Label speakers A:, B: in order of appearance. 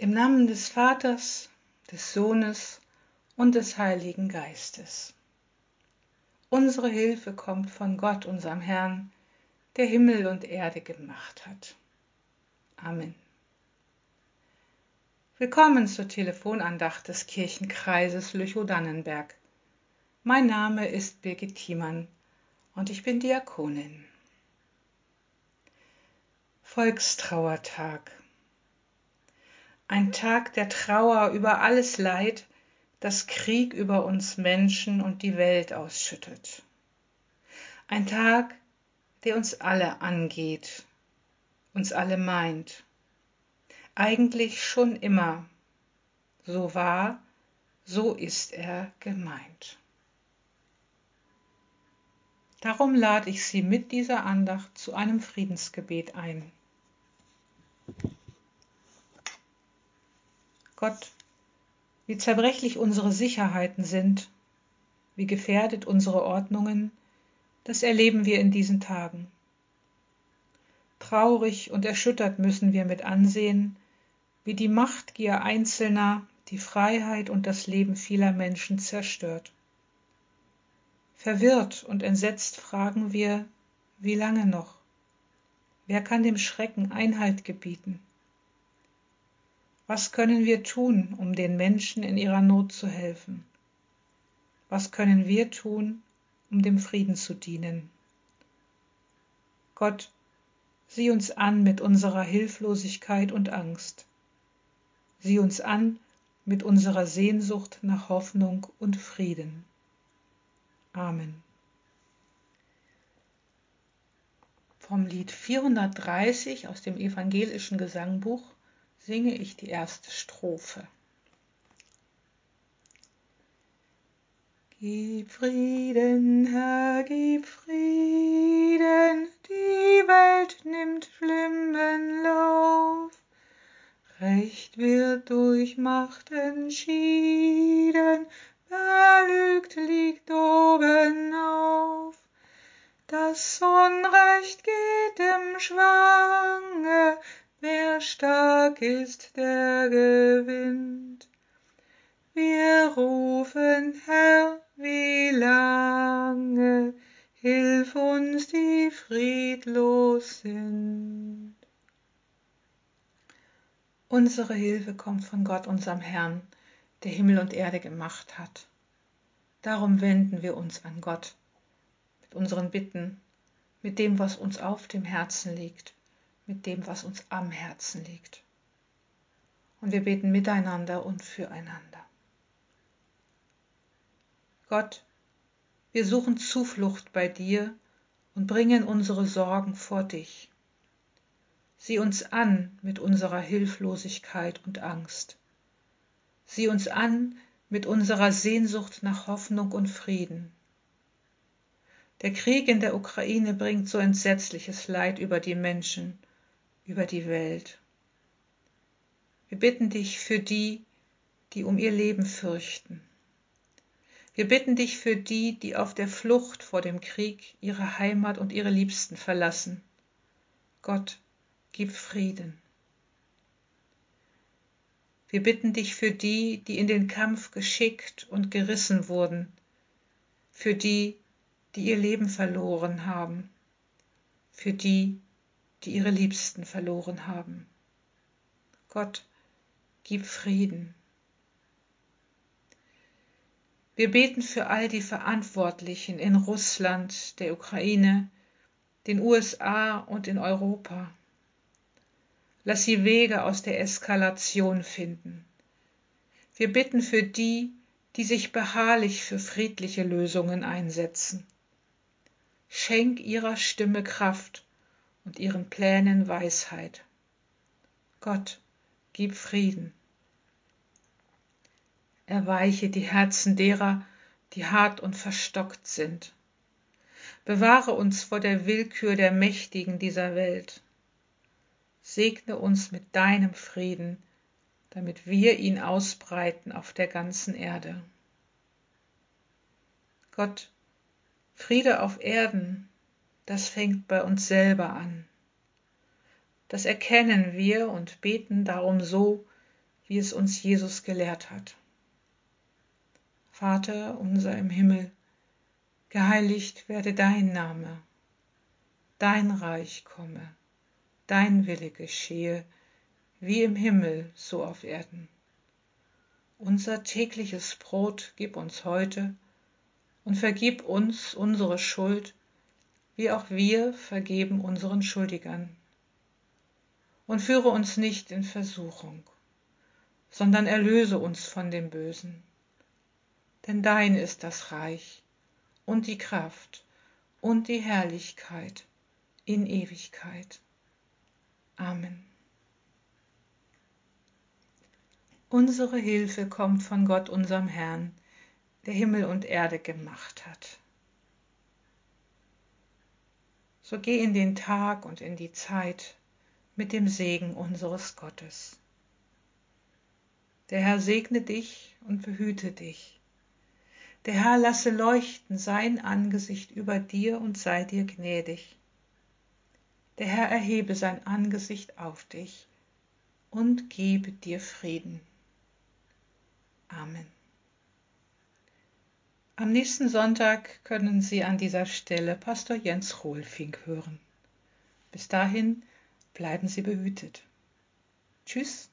A: Im Namen des Vaters, des Sohnes und des Heiligen Geistes. Unsere Hilfe kommt von Gott, unserem Herrn, der Himmel und Erde gemacht hat. Amen. Willkommen zur Telefonandacht des Kirchenkreises Lüchow-Dannenberg. Mein Name ist Birgit Thiemann und ich bin Diakonin. Volkstrauertag ein Tag der Trauer über alles Leid, das Krieg über uns Menschen und die Welt ausschüttet. Ein Tag, der uns alle angeht, uns alle meint. Eigentlich schon immer. So war, so ist er gemeint. Darum lade ich Sie mit dieser Andacht zu einem Friedensgebet ein. Gott, wie zerbrechlich unsere Sicherheiten sind, wie gefährdet unsere Ordnungen, das erleben wir in diesen Tagen. Traurig und erschüttert müssen wir mit ansehen, wie die Machtgier Einzelner die Freiheit und das Leben vieler Menschen zerstört. Verwirrt und entsetzt fragen wir, wie lange noch? Wer kann dem Schrecken Einhalt gebieten? Was können wir tun, um den Menschen in ihrer Not zu helfen? Was können wir tun, um dem Frieden zu dienen? Gott, sieh uns an mit unserer Hilflosigkeit und Angst. Sieh uns an mit unserer Sehnsucht nach Hoffnung und Frieden. Amen. Vom Lied 430 aus dem evangelischen Gesangbuch singe ich die erste Strophe. Gib Frieden, Herr, gib Frieden, die Welt nimmt schlimmen Lauf. Recht wird durch Macht entschieden, wer lügt, liegt oben auf. Das Unrecht geht im Wer stark ist, der gewinnt. Wir rufen, Herr, wie lange, hilf uns, die friedlos sind. Unsere Hilfe kommt von Gott, unserem Herrn, der Himmel und Erde gemacht hat. Darum wenden wir uns an Gott mit unseren Bitten, mit dem, was uns auf dem Herzen liegt mit dem, was uns am Herzen liegt. Und wir beten miteinander und füreinander. Gott, wir suchen Zuflucht bei dir und bringen unsere Sorgen vor dich. Sieh uns an mit unserer Hilflosigkeit und Angst. Sieh uns an mit unserer Sehnsucht nach Hoffnung und Frieden. Der Krieg in der Ukraine bringt so entsetzliches Leid über die Menschen über die Welt. Wir bitten dich für die, die um ihr Leben fürchten. Wir bitten dich für die, die auf der Flucht vor dem Krieg ihre Heimat und ihre Liebsten verlassen. Gott, gib Frieden. Wir bitten dich für die, die in den Kampf geschickt und gerissen wurden, für die, die ihr Leben verloren haben, für die, die ihre Liebsten verloren haben. Gott, gib Frieden. Wir beten für all die Verantwortlichen in Russland, der Ukraine, den USA und in Europa. Lass sie Wege aus der Eskalation finden. Wir bitten für die, die sich beharrlich für friedliche Lösungen einsetzen. Schenk ihrer Stimme Kraft und ihren Plänen Weisheit. Gott, gib Frieden. Erweiche die Herzen derer, die hart und verstockt sind. Bewahre uns vor der Willkür der Mächtigen dieser Welt. Segne uns mit deinem Frieden, damit wir ihn ausbreiten auf der ganzen Erde. Gott, Friede auf Erden, das fängt bei uns selber an. Das erkennen wir und beten darum so, wie es uns Jesus gelehrt hat. Vater unser im Himmel, geheiligt werde dein Name, dein Reich komme, dein Wille geschehe, wie im Himmel so auf Erden. Unser tägliches Brot gib uns heute und vergib uns unsere Schuld, wie auch wir vergeben unseren Schuldigern. Und führe uns nicht in Versuchung, sondern erlöse uns von dem Bösen. Denn dein ist das Reich und die Kraft und die Herrlichkeit in Ewigkeit. Amen. Unsere Hilfe kommt von Gott, unserem Herrn, der Himmel und Erde gemacht hat. So geh in den Tag und in die Zeit mit dem Segen unseres Gottes. Der Herr segne dich und behüte dich. Der Herr lasse leuchten sein Angesicht über dir und sei dir gnädig. Der Herr erhebe sein Angesicht auf dich und gebe dir Frieden. Amen. Am nächsten Sonntag können Sie an dieser Stelle Pastor Jens Rohlfink hören. Bis dahin bleiben Sie behütet. Tschüss.